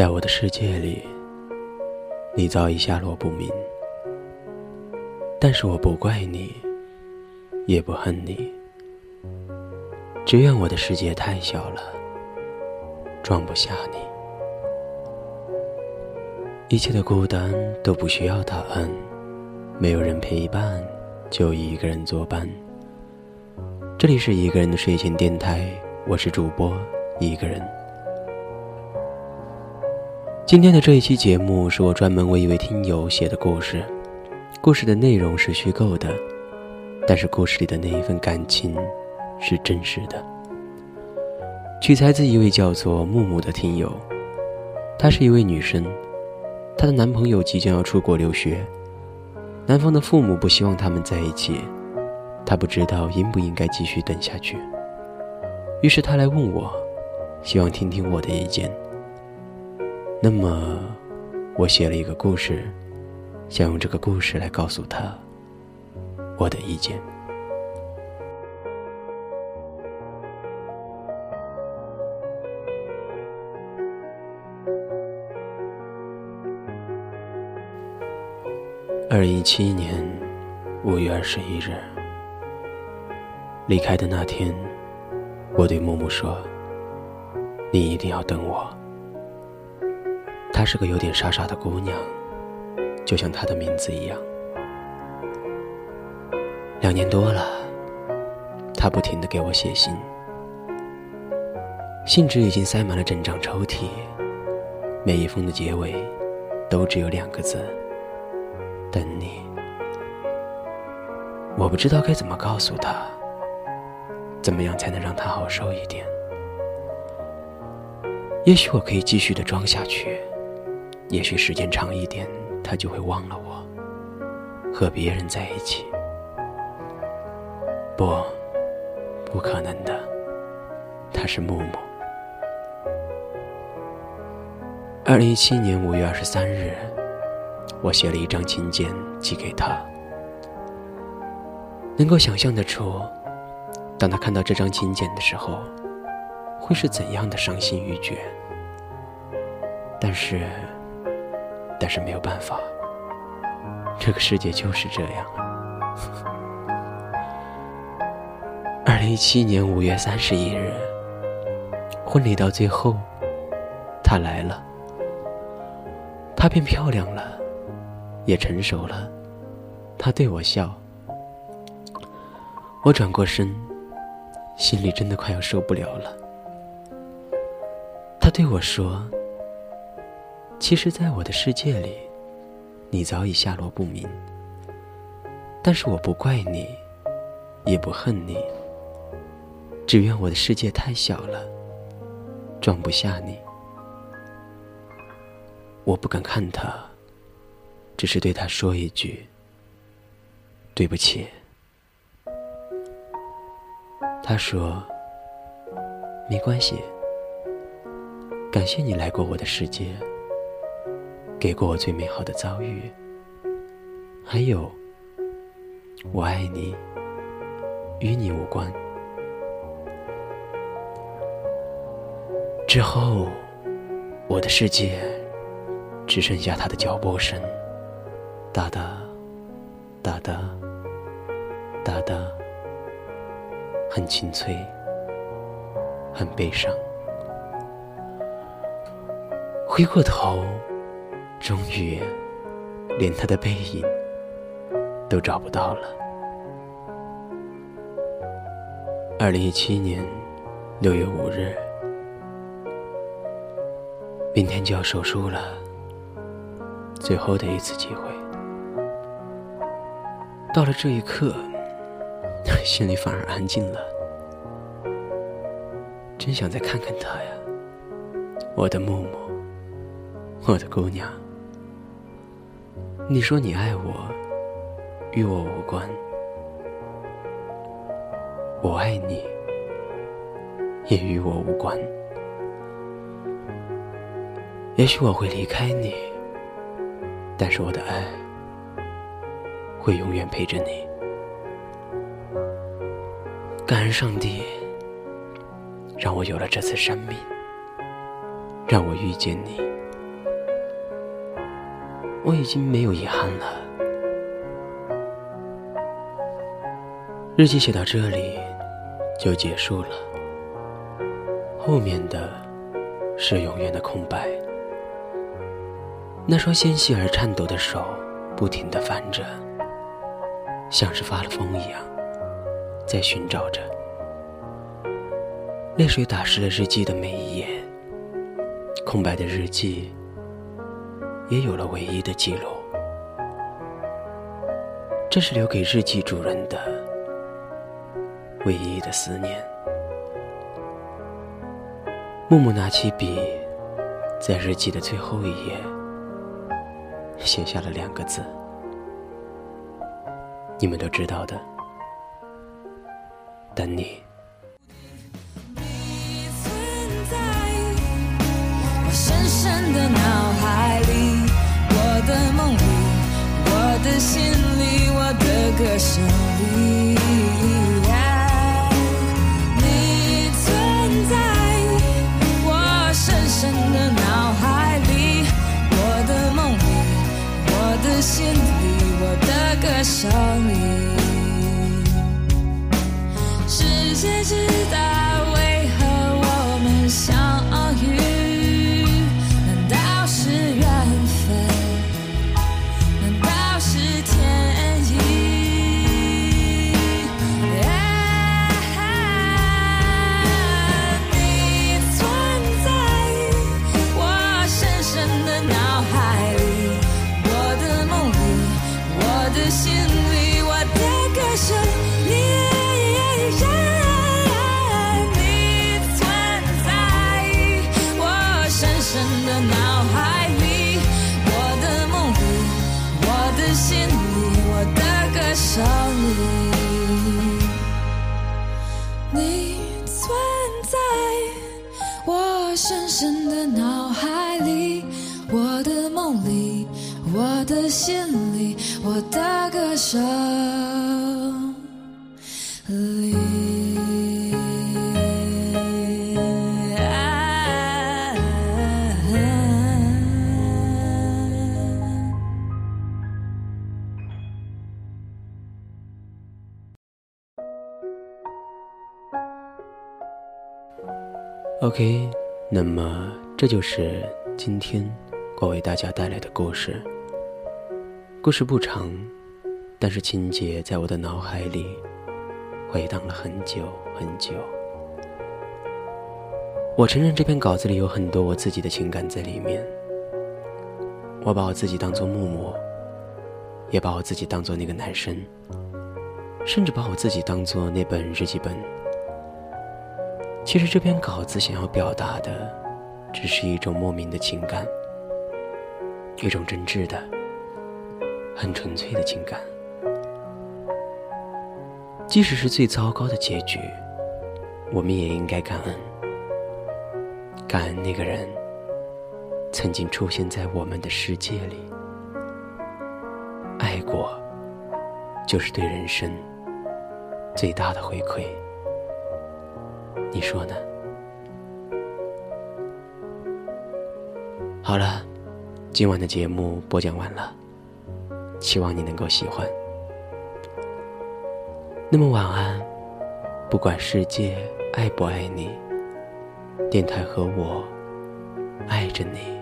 在我的世界里，你早已下落不明。但是我不怪你，也不恨你，只怨我的世界太小了，装不下你。一切的孤单都不需要答案，没有人陪伴，就一个人作伴。这里是一个人的睡前电台，我是主播一个人。今天的这一期节目是我专门为一位听友写的故事，故事的内容是虚构的，但是故事里的那一份感情是真实的。取材自一位叫做木木的听友，她是一位女生，她的男朋友即将要出国留学，男方的父母不希望他们在一起，她不知道应不应该继续等下去，于是她来问我，希望听听我的意见。那么，我写了一个故事，想用这个故事来告诉他我的意见。二零一七年五月二十一日，离开的那天，我对木木说：“你一定要等我。”她是个有点傻傻的姑娘，就像她的名字一样。两年多了，她不停的给我写信，信纸已经塞满了整张抽屉，每一封的结尾都只有两个字：等你。我不知道该怎么告诉她，怎么样才能让她好受一点？也许我可以继续的装下去。也许时间长一点，他就会忘了我，和别人在一起。不，不可能的。他是木木。二零一七年五月二十三日，我写了一张请柬寄给他。能够想象得出，当他看到这张请柬的时候，会是怎样的伤心欲绝。但是。但是没有办法，这个世界就是这样。二零一七年五月三十一日，婚礼到最后，她来了，她变漂亮了，也成熟了。她对我笑，我转过身，心里真的快要受不了了。她对我说。其实，在我的世界里，你早已下落不明。但是我不怪你，也不恨你，只怨我的世界太小了，装不下你。我不敢看他，只是对他说一句：“对不起。”他说：“没关系，感谢你来过我的世界。”给过我最美好的遭遇，还有，我爱你，与你无关。之后，我的世界只剩下他的脚步声，哒哒，哒哒，哒哒，很清脆，很悲伤。回过头。终于，连他的背影都找不到了。二零一七年六月五日，明天就要手术了，最后的一次机会。到了这一刻，心里反而安静了。真想再看看他呀，我的木木，我的姑娘。你说你爱我，与我无关。我爱你，也与我无关。也许我会离开你，但是我的爱会永远陪着你。感恩上帝，让我有了这次生命，让我遇见你。我已经没有遗憾了。日记写到这里就结束了，后面的是永远的空白。那双纤细而颤抖的手不停地翻着，像是发了疯一样，在寻找着。泪水打湿了日记的每一页，空白的日记也有了唯一的记录。这是留给日记主人的唯一的思念。木木拿起笔，在日记的最后一页写下了两个字，你们都知道的，等你。的心里，我的歌声里。OK。那么，这就是今天我为大家带来的故事。故事不长，但是情节在我的脑海里回荡了很久很久。我承认这篇稿子里有很多我自己的情感在里面。我把我自己当做木木，也把我自己当做那个男生，甚至把我自己当做那本日记本。其实这篇稿子想要表达的，只是一种莫名的情感，一种真挚的、很纯粹的情感。即使是最糟糕的结局，我们也应该感恩，感恩那个人曾经出现在我们的世界里。爱过，就是对人生最大的回馈。你说呢？好了，今晚的节目播讲完了，希望你能够喜欢。那么晚安，不管世界爱不爱你，电台和我爱着你。